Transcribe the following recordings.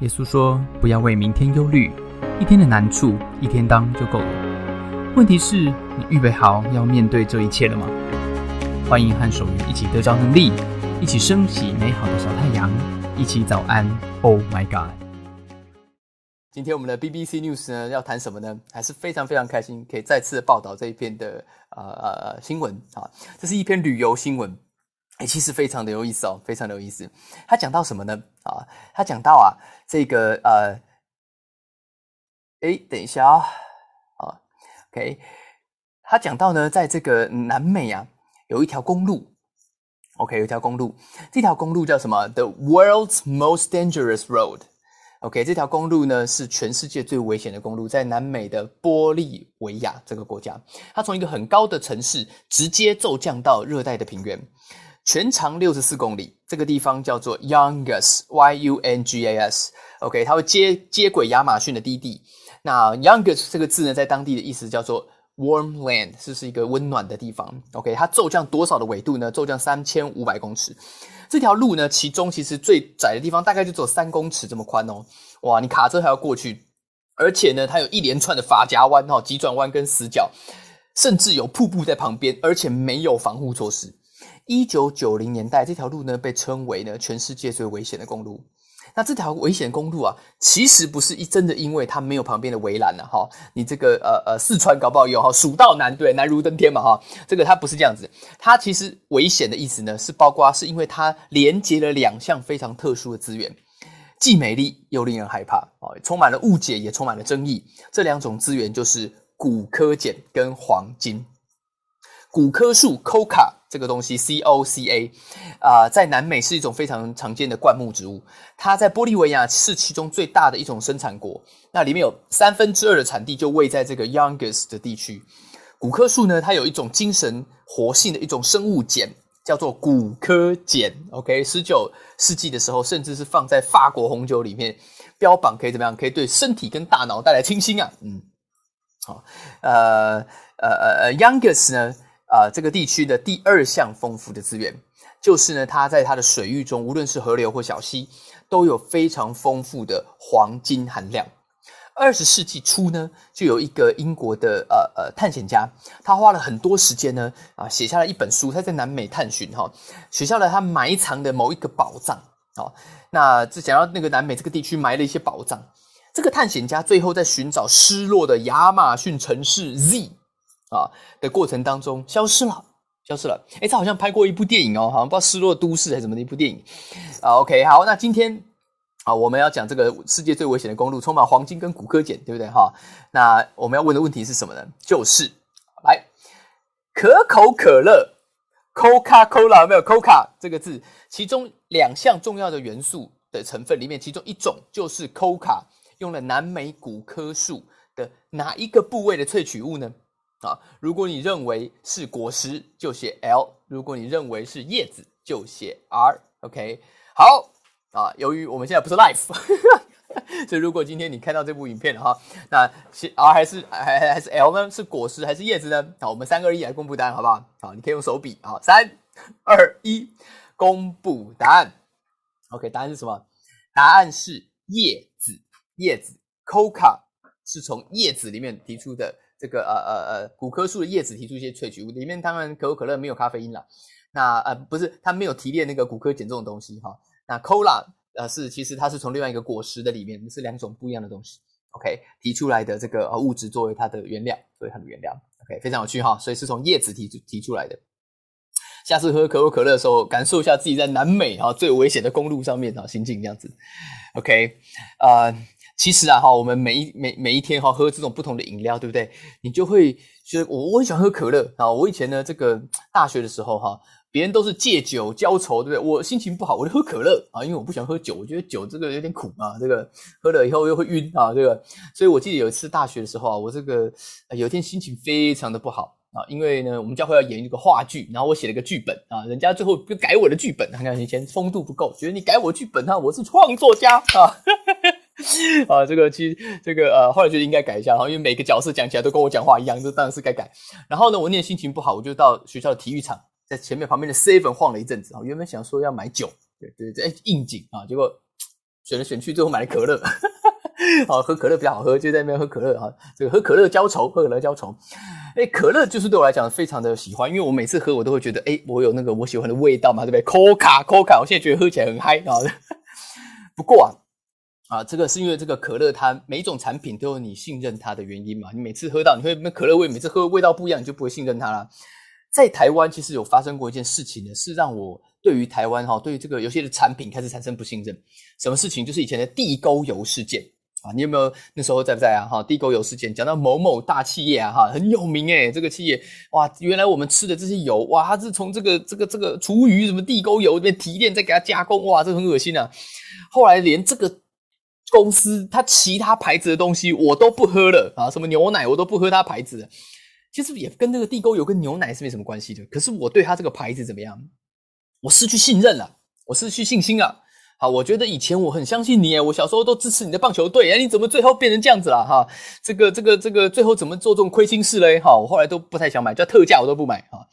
耶稣说：“不要为明天忧虑，一天的难处一天当就够了。问题是，你预备好要面对这一切了吗？”欢迎和守愚一起得着能力，一起升起美好的小太阳，一起早安。Oh my God！今天我们的 BBC News 呢要谈什么呢？还是非常非常开心，可以再次报道这一篇的呃呃新闻啊。这是一篇旅游新闻。哎，其实非常的有意思哦，非常的有意思。他讲到什么呢？啊，他讲到啊，这个呃，哎，等一下啊，啊，OK，他讲到呢，在这个南美啊，有一条公路，OK，有一条公路，这条公路叫什么？The world's most dangerous road。OK，这条公路呢是全世界最危险的公路，在南美的玻利维亚这个国家，它从一个很高的城市直接骤降到热带的平原。全长六十四公里，这个地方叫做 Youngas，Y U N G A S，OK，它会接接轨亚马逊的低地。那 Youngas 这个字呢，在当地的意思叫做 warm land，是是一个温暖的地方。OK，它骤降多少的纬度呢？骤降三千五百公尺。这条路呢，其中其实最窄的地方大概就只有三公尺这么宽哦。哇，你卡车还要过去，而且呢，它有一连串的发夹弯、哈急转弯跟死角，甚至有瀑布在旁边，而且没有防护措施。一九九零年代，这条路呢被称为呢全世界最危险的公路。那这条危险公路啊，其实不是一真的，因为它没有旁边的围栏了哈。你这个呃呃，四川搞不好有哈，蜀道难对，难如登天嘛哈。这个它不是这样子，它其实危险的意思呢，是包括是因为它连接了两项非常特殊的资源，既美丽又令人害怕啊，充满了误解，也充满了争议。这两种资源就是骨科碱跟黄金。骨科树 （Coca） 这个东西，C O C A，啊，在南美是一种非常常见的灌木植物。它在玻利维亚是其中最大的一种生产国，那里面有三分之二的产地就位在这个 Younges 的地区。骨科树呢，它有一种精神活性的一种生物碱，叫做骨科碱。OK，十九世纪的时候，甚至是放在法国红酒里面，标榜可以怎么样？可以对身体跟大脑带来清新啊。嗯，好，呃呃呃，Younges 呢？啊，这个地区的第二项丰富的资源，就是呢，它在它的水域中，无论是河流或小溪，都有非常丰富的黄金含量。二十世纪初呢，就有一个英国的呃呃探险家，他花了很多时间呢，啊，写下了一本书，他在南美探寻哈，写下了他埋藏的某一个宝藏啊。那这想要那个南美这个地区埋了一些宝藏，这个探险家最后在寻找失落的亚马逊城市 Z。啊的过程当中消失了，消失了。哎，他好像拍过一部电影哦，好像不知道《失落都市》还是什么的一部电影。啊，OK，好，那今天啊，我们要讲这个世界最危险的公路，充满黄金跟骨科碱，对不对？哈，那我们要问的问题是什么呢？就是来可口可乐 （Coca-Cola） 有没有 “Coca” 这个字，其中两项重要的元素的成分里面，其中一种就是 Coca，用了南美古科树的哪一个部位的萃取物呢？啊，如果你认为是果实，就写 L；如果你认为是叶子，就写 R。OK，好啊。由于我们现在不是 Life，所以如果今天你看到这部影片的哈，那是 R 还是还还是 L 呢？是果实还是叶子呢？好，我们三个一来公布答案，好不好？好，你可以用手比。啊，三二一，公布答案。OK，答案是什么？答案是叶子。叶子，Coca 是从叶子里面提出的。这个呃呃呃，古棵树的叶子提出一些萃取物，里面当然可口可乐没有咖啡因了。那呃不是，它没有提炼那个古柯碱这种东西哈。那 Cola 呃是其实它是从另外一个果实的里面，是两种不一样的东西。OK 提出来的这个物质作为它的原料，作为它的原料。OK 非常有趣哈，所以是从叶子提出提出来的。下次喝可口可乐的时候，感受一下自己在南美哈最危险的公路上面哈心境这样子。OK 呃。其实啊，哈，我们每一每每一天哈喝这种不同的饮料，对不对？你就会觉得我我很喜欢喝可乐啊。我以前呢，这个大学的时候哈，别人都是借酒浇愁，对不对？我心情不好，我就喝可乐啊，因为我不喜欢喝酒，我觉得酒这个有点苦啊，这个喝了以后又会晕啊，这个。所以我记得有一次大学的时候啊，我这个有一天心情非常的不好啊，因为呢，我们教会要演一个话剧，然后我写了一个剧本啊，人家最后就改我的剧本，看看以前风度不够，觉得你改我剧本啊，我是创作家啊。啊，这个其实这个呃，后来觉得应该改一下，然后因为每个角色讲起来都跟我讲话一样，这当然是该改。然后呢，我那天心情不好，我就到学校的体育场，在前面旁边的 seven 晃了一阵子啊。原本想说要买酒，对对对，应景啊，结果选来选去，最后买了可乐。好，喝可乐比较好喝，就在那边喝可乐哈。这个喝可乐浇愁，喝可乐浇愁。哎，可乐就是对我来讲非常的喜欢，因为我每次喝我都会觉得，哎，我有那个我喜欢的味道嘛，对不对？Coca，Coca，我现在觉得喝起来很嗨啊。不过啊，啊，这个是因为这个可乐它每一种产品都有你信任它的原因嘛。你每次喝到你会那可乐味，每次喝味道不一样，你就不会信任它了。在台湾其实有发生过一件事情呢，是让我对于台湾哈，对于这个有些的产品开始产生不信任。什么事情？就是以前的地沟油事件。啊，你有没有那时候在不在啊？哈，地沟油事件讲到某某大企业啊，哈，很有名诶，这个企业哇，原来我们吃的这些油哇，它是从这个这个这个厨余什么地沟油这边提炼再给它加工，哇，这很恶心啊。后来连这个公司它其他牌子的东西我都不喝了啊，什么牛奶我都不喝它牌子的，其实也跟那个地沟油跟牛奶是没什么关系的。可是我对它这个牌子怎么样？我失去信任了，我失去信心了。好，我觉得以前我很相信你，我小时候都支持你的棒球队，哎，你怎么最后变成这样子了？哈，这个、这个、这个，最后怎么做这种亏心事嘞？哈，我后来都不太想买，叫特价我都不买啊。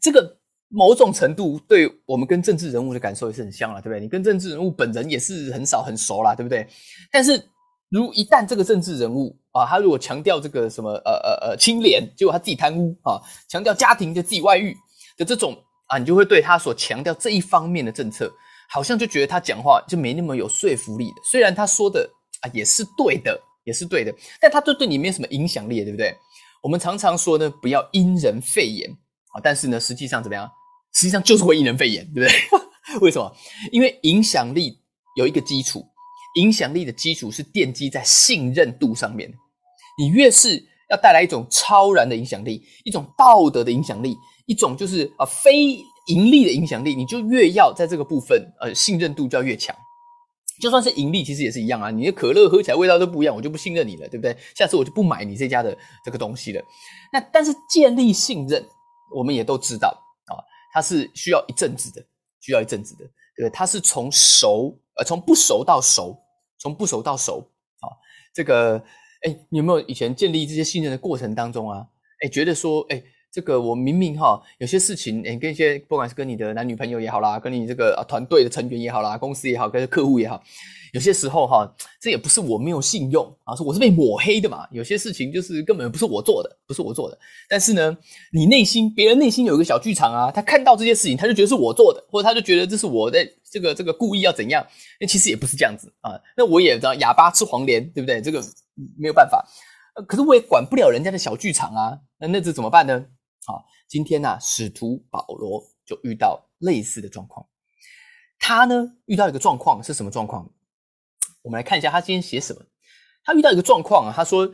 这个某种程度对我们跟政治人物的感受也是很像了，对不对？你跟政治人物本人也是很少很熟啦，对不对？但是如一旦这个政治人物啊，他如果强调这个什么呃呃呃清廉，结果他自己贪污啊，强调家庭就自己外遇的这种啊，你就会对他所强调这一方面的政策。好像就觉得他讲话就没那么有说服力的，虽然他说的啊也是对的，也是对的，但他对对你没有什么影响力，对不对？我们常常说呢，不要因人废言但是呢，实际上怎么样？实际上就是会因人废言，对不对？为什么？因为影响力有一个基础，影响力的基础是奠基在信任度上面。你越是要带来一种超然的影响力，一种道德的影响力，一种就是啊非。盈利的影响力，你就越要在这个部分，呃，信任度就要越强。就算是盈利，其实也是一样啊。你的可乐喝起来味道都不一样，我就不信任你了，对不对？下次我就不买你这家的这个东西了。那但是建立信任，我们也都知道啊，它是需要一阵子的，需要一阵子的，对？它是从熟，呃，从不熟到熟，从不熟到熟啊。这个，哎，你有没有以前建立这些信任的过程当中啊？哎，觉得说，哎。这个我明明哈有些事情，你跟一些不管是跟你的男女朋友也好啦，跟你这个团队的成员也好啦，公司也好，跟客户也好，有些时候哈，这也不是我没有信用啊，是我是被抹黑的嘛。有些事情就是根本不是我做的，不是我做的。但是呢，你内心别人内心有一个小剧场啊，他看到这些事情，他就觉得是我做的，或者他就觉得这是我在这个这个故意要怎样？那其实也不是这样子啊。那我也知道哑巴吃黄连，对不对？这个没有办法。可是我也管不了人家的小剧场啊。那那这怎么办呢？好，今天呢，使徒保罗就遇到类似的状况。他呢遇到一个状况是什么状况？我们来看一下他今天写什么。他遇到一个状况啊，他说：“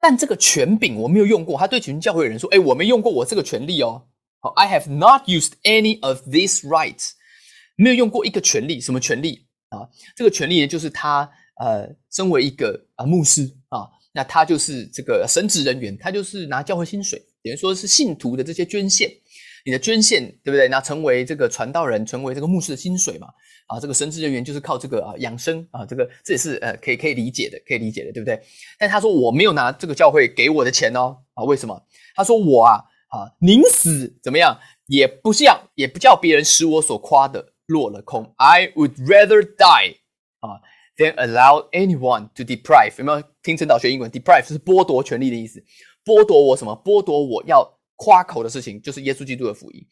但这个权柄我没有用过。”他对群教会的人说：“哎，我没用过我这个权利哦。好，I have not used any of these rights。没有用过一个权利，什么权利啊？这个权利呢，就是他呃，身为一个啊牧师啊，那他就是这个神职人员，他就是拿教会薪水。”等于说是信徒的这些捐献，你的捐献对不对？那成为这个传道人，成为这个牧师的薪水嘛？啊，这个神职人员就是靠这个啊养生啊，这个这也是呃可以可以理解的，可以理解的，对不对？但他说我没有拿这个教会给我的钱哦，啊，为什么？他说我啊啊宁死怎么样，也不像也不叫别人使我所夸的落了空。I would rather die 啊，than allow anyone to deprive。有没有听陈导学英文？deprive 是剥夺权利的意思。剥夺我什么？剥夺我要夸口的事情，就是耶稣基督的福音。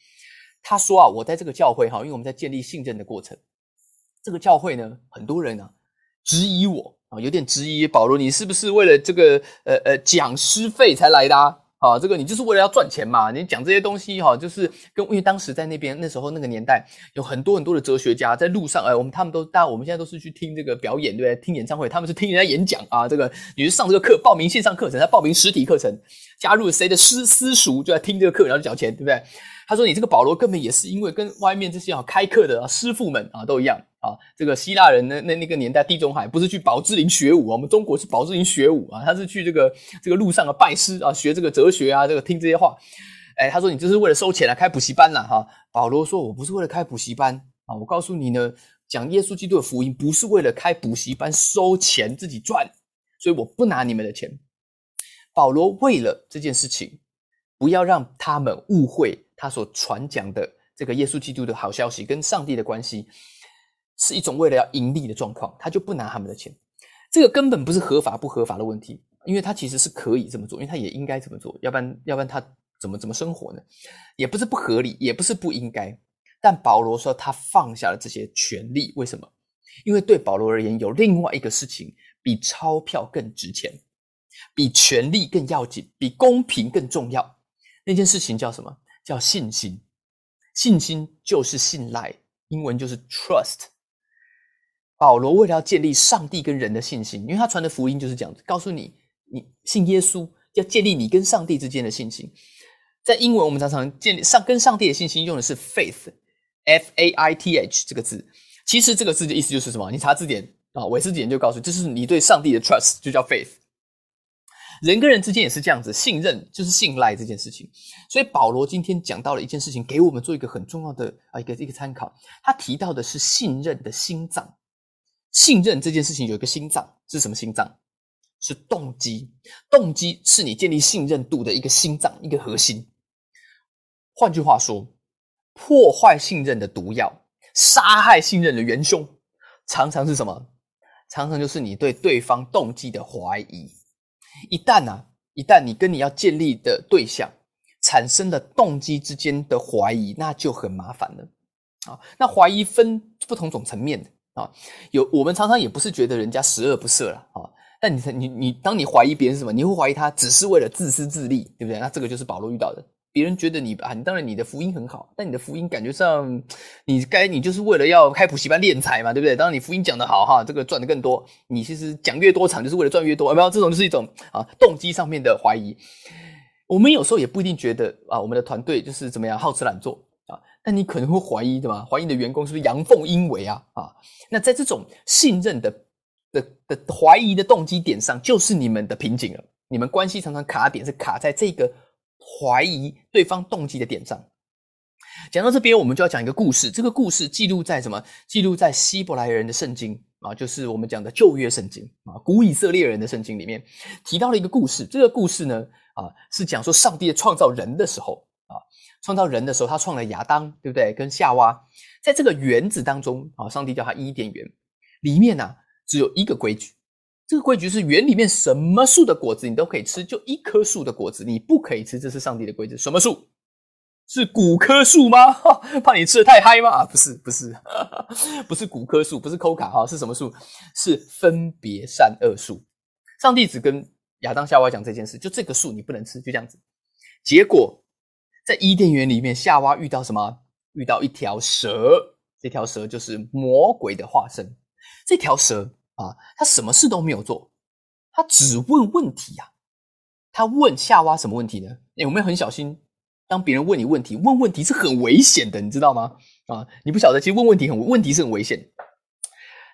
他说啊，我在这个教会哈，因为我们在建立信任的过程，这个教会呢，很多人呢质疑我啊，有点质疑保罗，你是不是为了这个呃呃讲师费才来的？啊，啊这个你就是为了要赚钱嘛？你讲这些东西哈，就是跟因为当时在那边那时候那个年代，有很多很多的哲学家在路上，哎，我们他们都，大家我们现在都是去听这个表演，对不对？听演唱会，他们是听人家演讲啊。这个你是上这个课，报名线上课程，他报名实体课程，加入谁的私私塾，就在听这个课，然后缴钱，对不对？他说：“你这个保罗根本也是因为跟外面这些啊开课的师傅们啊都一样啊。这个希腊人那那那个年代，地中海不是去宝芝林学武，我们中国是宝芝林学武啊。他是去这个这个路上啊拜师啊，学这个哲学啊，这个听这些话。哎，他说你这是为了收钱啊，开补习班了哈。保罗说：我不是为了开补习班啊，我告诉你呢，讲耶稣基督的福音不是为了开补习班收钱自己赚，所以我不拿你们的钱。保罗为了这件事情，不要让他们误会。”他所传讲的这个耶稣基督的好消息跟上帝的关系，是一种为了要盈利的状况，他就不拿他们的钱。这个根本不是合法不合法的问题，因为他其实是可以这么做，因为他也应该这么做，要不然要不然他怎么怎么生活呢？也不是不合理，也不是不应该。但保罗说他放下了这些权利，为什么？因为对保罗而言，有另外一个事情比钞票更值钱，比权力更要紧，比公平更重要。那件事情叫什么？叫信心。信心就是信赖，英文就是 trust。保罗为了要建立上帝跟人的信心，因为他传的福音就是这样子，告诉你，你信耶稣要建立你跟上帝之间的信心。在英文，我们常常建立上跟上帝的信心，用的是 faith，f a i t h 这个字。其实这个字的意思就是什么？你查字典啊，韦斯字典就告诉，这是你对上帝的 trust，就叫 faith。人跟人之间也是这样子，信任就是信赖这件事情。所以保罗今天讲到了一件事情，给我们做一个很重要的啊一个一个参考。他提到的是信任的心脏。信任这件事情有一个心脏是什么心脏？是动机。动机是你建立信任度的一个心脏，一个核心。换句话说，破坏信任的毒药，杀害信任的元凶，常常是什么？常常就是你对对方动机的怀疑。一旦呢，一旦你跟你要建立的对象产生的动机之间的怀疑，那就很麻烦了啊。那怀疑分不同种层面的啊，有我们常常也不是觉得人家十恶不赦了啊，但你你你，当你怀疑别人什么，你会怀疑他只是为了自私自利，对不对？那这个就是保罗遇到的。别人觉得你啊，你当然你的福音很好，但你的福音感觉上，你该你就是为了要开补习班敛财嘛，对不对？当然你福音讲得好哈，这个赚的更多，你其实讲越多场就是为了赚越多，有没有？这种就是一种啊动机上面的怀疑。我们有时候也不一定觉得啊，我们的团队就是怎么样好吃懒做啊，但你可能会怀疑对吗？怀疑你的员工是不是阳奉阴违啊？啊，那在这种信任的的的怀疑的动机点上，就是你们的瓶颈了。你们关系常常卡点是卡在这个。怀疑对方动机的点上，讲到这边，我们就要讲一个故事。这个故事记录在什么？记录在希伯来人的圣经啊，就是我们讲的旧约圣经啊，古以色列人的圣经里面提到了一个故事。这个故事呢，啊，是讲说上帝创造人的时候啊，创造人的时候，他创了亚当，对不对？跟夏娃，在这个园子当中啊，上帝叫他伊甸园，里面呢只有一个规矩。这个规矩是园里面什么树的果子你都可以吃，就一棵树的果子你不可以吃，这是上帝的规则。什么树？是古棵树吗？怕你吃的太嗨吗？不是，不是，不是古棵树，不是抠卡哈，是什么树？是分别善恶树。上帝只跟亚当夏娃讲这件事，就这个树你不能吃，就这样子。结果在伊甸园里面，夏娃遇到什么？遇到一条蛇，这条蛇就是魔鬼的化身。这条蛇。啊，他什么事都没有做，他只问问题呀。他问夏娃什么问题呢？哎，我们很小心，当别人问你问题，问问题是很危险的，你知道吗？啊，你不晓得，其实问问题很问题是很危险。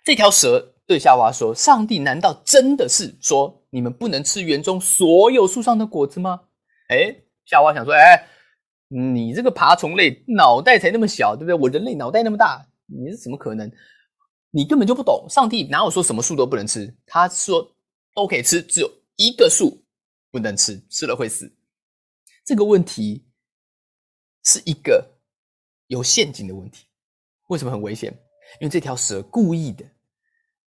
这条蛇对夏娃说：“上帝难道真的是说你们不能吃园中所有树上的果子吗？”哎，夏娃想说：“哎，你这个爬虫类脑袋才那么小，对不对？我人类脑袋那么大，你是怎么可能？”你根本就不懂，上帝哪有说什么树都不能吃？他说都可以吃，只有一个树不能吃，吃了会死。这个问题是一个有陷阱的问题。为什么很危险？因为这条蛇故意的，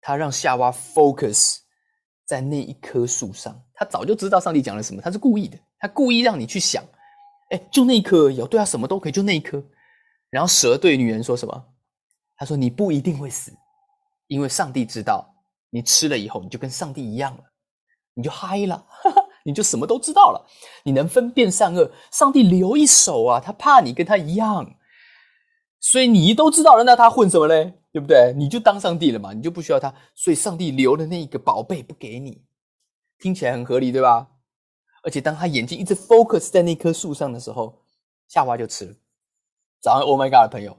他让夏娃 focus 在那一棵树上。他早就知道上帝讲了什么，他是故意的，他故意让你去想，哎，就那一棵有对啊，什么都可以，就那一棵。然后蛇对女人说什么？他说你不一定会死。因为上帝知道，你吃了以后，你就跟上帝一样了，你就嗨了，你就什么都知道了，你能分辨善恶。上帝留一手啊，他怕你跟他一样，所以你都知道了，那他混什么嘞？对不对？你就当上帝了嘛，你就不需要他。所以上帝留的那一个宝贝不给你，听起来很合理，对吧？而且当他眼睛一直 focus 在那棵树上的时候，夏娃就吃了。早上，Oh my God，朋友，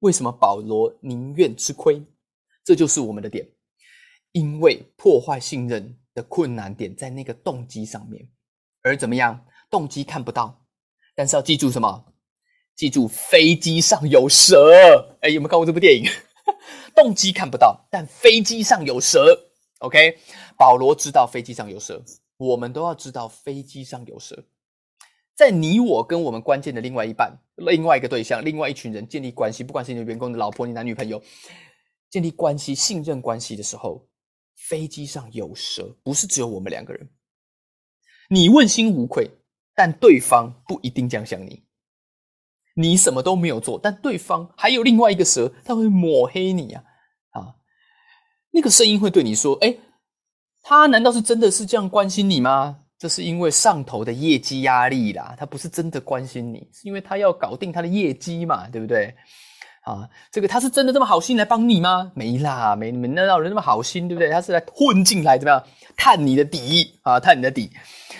为什么保罗宁愿吃亏？这就是我们的点，因为破坏信任的困难点在那个动机上面，而怎么样，动机看不到，但是要记住什么？记住飞机上有蛇。哎，有没有看过这部电影？动机看不到，但飞机上有蛇。OK，保罗知道飞机上有蛇，我们都要知道飞机上有蛇。在你我跟我们关键的另外一半、另外一个对象、另外一群人建立关系，不管是你的员工的老婆、你男女朋友。建立关系、信任关系的时候，飞机上有蛇，不是只有我们两个人。你问心无愧，但对方不一定这样想你。你什么都没有做，但对方还有另外一个蛇，他会抹黑你啊！啊，那个声音会对你说：“哎，他难道是真的是这样关心你吗？”这是因为上头的业绩压力啦，他不是真的关心你，是因为他要搞定他的业绩嘛，对不对？啊，这个他是真的这么好心来帮你吗？没啦，没没那道人那么好心，对不对？他是来混进来怎么样探你的底啊？探你的底，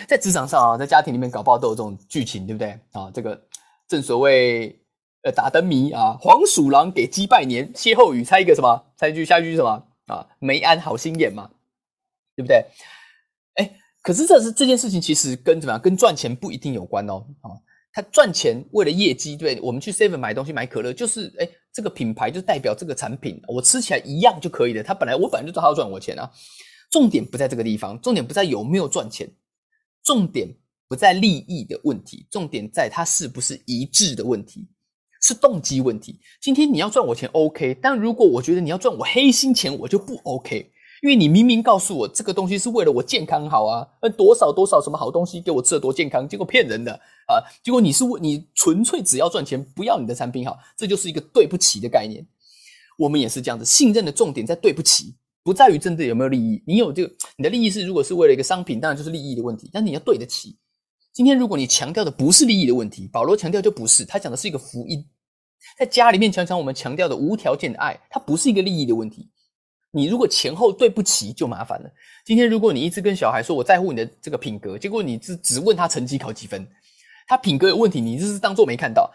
在职场上啊，在家庭里面搞不好都有这种剧情，对不对？啊，这个正所谓呃打灯谜啊，黄鼠狼给鸡拜年，歇后语猜一个什么？猜一句下一句是什么？啊，没安好心眼嘛，对不对？哎可是这是这件事情，其实跟怎么样？跟赚钱不一定有关哦。啊，他赚钱为了业绩，对，我们去 Seven 买东西买可乐，就是哎，这个品牌就代表这个产品，我吃起来一样就可以了。他本来我本来就知道他要赚我钱啊。重点不在这个地方，重点不在有没有赚钱，重点不在利益的问题，重点在它是不是一致的问题，是动机问题。今天你要赚我钱 OK，但如果我觉得你要赚我黑心钱，我就不 OK。因为你明明告诉我这个东西是为了我健康好啊，呃多少多少什么好东西给我吃了多健康，结果骗人的啊！结果你是为你纯粹只要赚钱，不要你的产品好，这就是一个对不起的概念。我们也是这样子，信任的重点在对不起，不在于真的有没有利益。你有这个，你的利益是如果是为了一个商品，当然就是利益的问题。但你要对得起。今天如果你强调的不是利益的问题，保罗强调就不是，他讲的是一个福音。在家里面，常常我们强调的无条件的爱，它不是一个利益的问题。你如果前后对不齐，就麻烦了。今天如果你一直跟小孩说“我在乎你的这个品格”，结果你只只问他成绩考几分，他品格有问题，你就是当做没看到。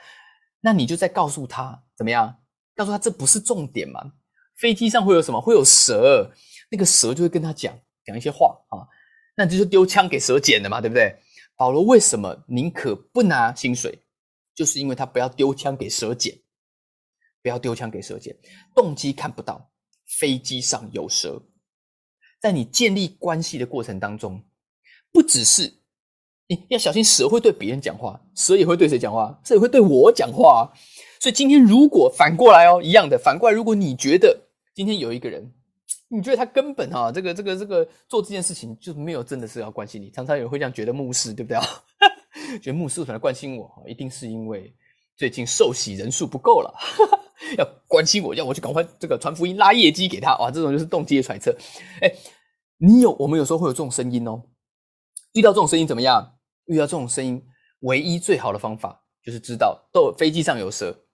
那你就在告诉他怎么样？告诉他这不是重点嘛？飞机上会有什么？会有蛇，那个蛇就会跟他讲讲一些话啊，那就是丢枪给蛇捡的嘛，对不对？保罗为什么宁可不拿薪水？就是因为他不要丢枪给蛇捡，不要丢枪给蛇捡，动机看不到。飞机上有蛇，在你建立关系的过程当中，不只是你要小心蛇会对别人讲话，蛇也会对谁讲话？蛇也会对我讲话。所以今天如果反过来哦，一样的反过来，如果你觉得今天有一个人，你觉得他根本哈这个这个这个做这件事情就没有真的是要关心你，常常有人会这样觉得牧师对不对啊？觉得牧师为什么关心我？一定是因为最近受洗人数不够了。要关心我，要我去赶快这个传福音拉业绩给他哇！这种就是动机的揣测。哎，你有我们有时候会有这种声音哦。遇到这种声音怎么样？遇到这种声音，唯一最好的方法就是知道，都飞机上有蛇。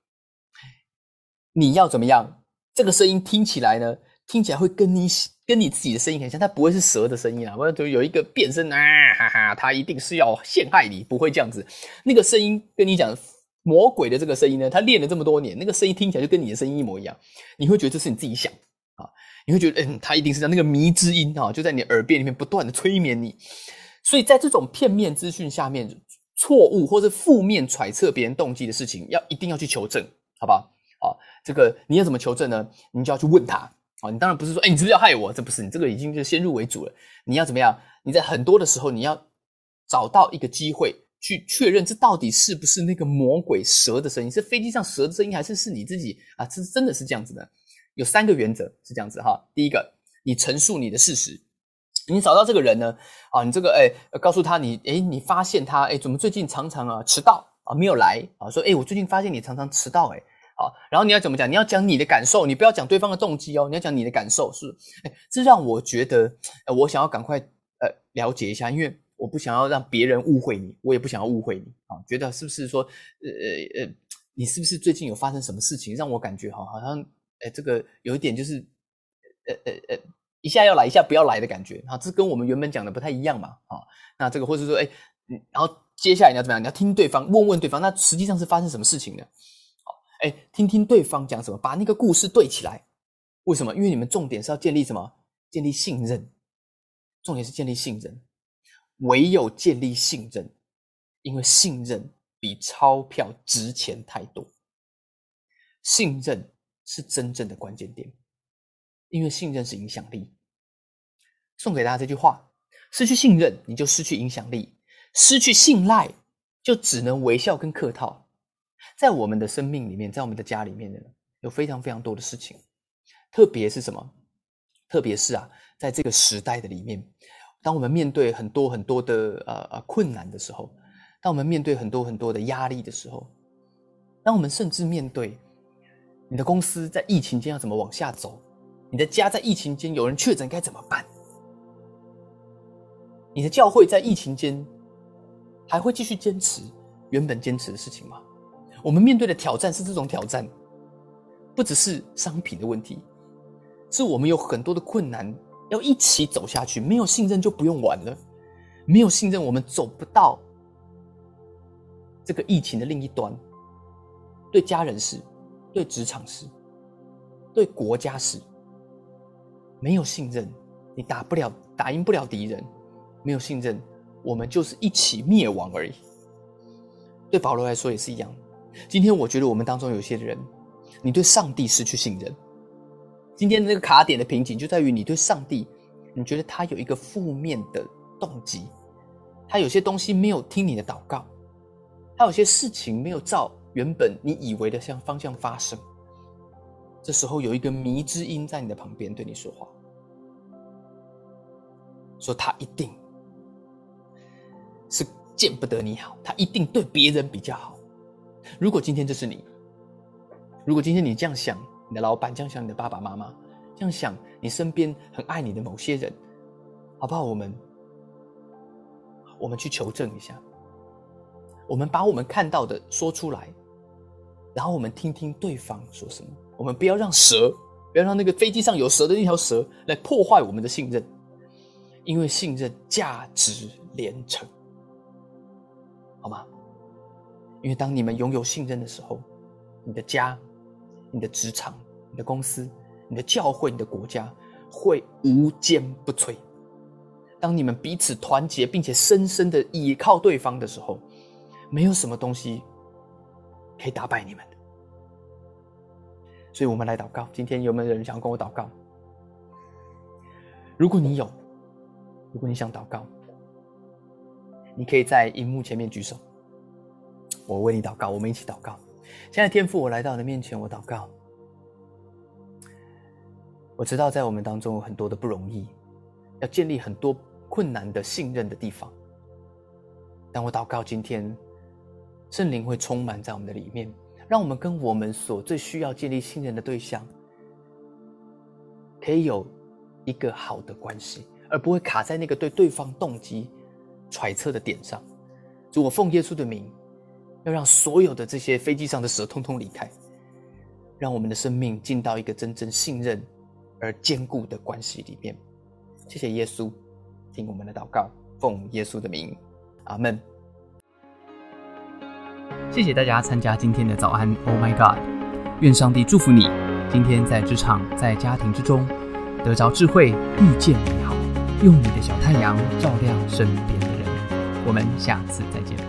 你要怎么样？这个声音听起来呢？听起来会跟你跟你自己的声音很像，它不会是蛇的声音啊。我就有一个变声啊，哈哈，他一定是要陷害你，不会这样子。那个声音跟你讲。魔鬼的这个声音呢，他练了这么多年，那个声音听起来就跟你的声音一模一样，你会觉得这是你自己想啊，你会觉得，嗯，他一定是在那个迷之音啊，就在你耳边里面不断的催眠你。所以在这种片面资讯下面，错误或者负面揣测别人动机的事情，要一定要去求证，好不好？好，这个你要怎么求证呢？你就要去问他啊，你当然不是说，哎，你是不是要害我？这不是，你这个已经就先入为主了。你要怎么样？你在很多的时候，你要找到一个机会。去确认这到底是不是那个魔鬼蛇的声音？是飞机上蛇的声音，还是是你自己啊？这真的是这样子的？有三个原则是这样子哈。第一个，你陈述你的事实，你找到这个人呢啊，你这个哎，告诉他你哎，你发现他哎，怎么最近常常啊迟到啊没有来啊？说哎，我最近发现你常常迟到哎，好，然后你要怎么讲？你要讲你的感受，你不要讲对方的动机哦，你要讲你的感受是哎，这让我觉得我想要赶快呃了解一下，因为。我不想要让别人误会你，我也不想要误会你啊！觉得是不是说，呃呃，你是不是最近有发生什么事情，让我感觉哈，好像，哎，这个有一点就是，呃呃呃，一下要来，一下不要来的感觉啊！这跟我们原本讲的不太一样嘛啊！那这个或者说，哎，然后接下来你要怎么样？你要听对方，问问对方，那实际上是发生什么事情呢？好，哎，听听对方讲什么，把那个故事对起来。为什么？因为你们重点是要建立什么？建立信任，重点是建立信任。唯有建立信任，因为信任比钞票值钱太多。信任是真正的关键点，因为信任是影响力。送给大家这句话：失去信任，你就失去影响力；失去信赖，就只能微笑跟客套。在我们的生命里面，在我们的家里面呢，有非常非常多的事情，特别是什么？特别是啊，在这个时代的里面，当我们面对很多很多的呃呃困难的时候，当我们面对很多很多的压力的时候，当我们甚至面对你的公司在疫情间要怎么往下走，你的家在疫情间有人确诊该怎么办？你的教会在疫情间还会继续坚持原本坚持的事情吗？我们面对的挑战是这种挑战，不只是商品的问题，是我们有很多的困难要一起走下去。没有信任就不用玩了，没有信任我们走不到这个疫情的另一端。对家人是，对职场是，对国家是。没有信任，你打不了，打赢不了敌人。没有信任，我们就是一起灭亡而已。对保罗来说也是一样。今天我觉得我们当中有些人，你对上帝失去信任。今天的那个卡点的瓶颈就在于你对上帝，你觉得他有一个负面的动机，他有些东西没有听你的祷告，他有些事情没有照原本你以为的向方向发生。这时候有一个迷之音在你的旁边对你说话，说他一定。是见不得你好，他一定对别人比较好。如果今天这是你，如果今天你这样想，你的老板这样想，你的爸爸妈妈这样想，你身边很爱你的某些人，好不好？我们，我们去求证一下，我们把我们看到的说出来，然后我们听听对方说什么。我们不要让蛇，不要让那个飞机上有蛇的那条蛇来破坏我们的信任，因为信任价值连城。好吗？因为当你们拥有信任的时候，你的家、你的职场、你的公司、你的教会、你的国家会无坚不摧。当你们彼此团结，并且深深的倚靠对方的时候，没有什么东西可以打败你们的。所以，我们来祷告。今天有没有人想跟我祷告？如果你有，如果你想祷告。你可以在荧幕前面举手，我为你祷告，我们一起祷告。现在天父，我来到你的面前，我祷告。我知道在我们当中有很多的不容易，要建立很多困难的信任的地方。但我祷告，今天圣灵会充满在我们的里面，让我们跟我们所最需要建立信任的对象，可以有一个好的关系，而不会卡在那个对对方动机。揣测的点上，主，我奉耶稣的名，要让所有的这些飞机上的蛇通通离开，让我们的生命进到一个真正信任而坚固的关系里面。谢谢耶稣，听我们的祷告，奉耶稣的名，阿门。谢谢大家参加今天的早安，Oh my God！愿上帝祝福你，今天在职场、在家庭之中得着智慧，遇见美好，用你的小太阳照亮身边的人。我们下次再见。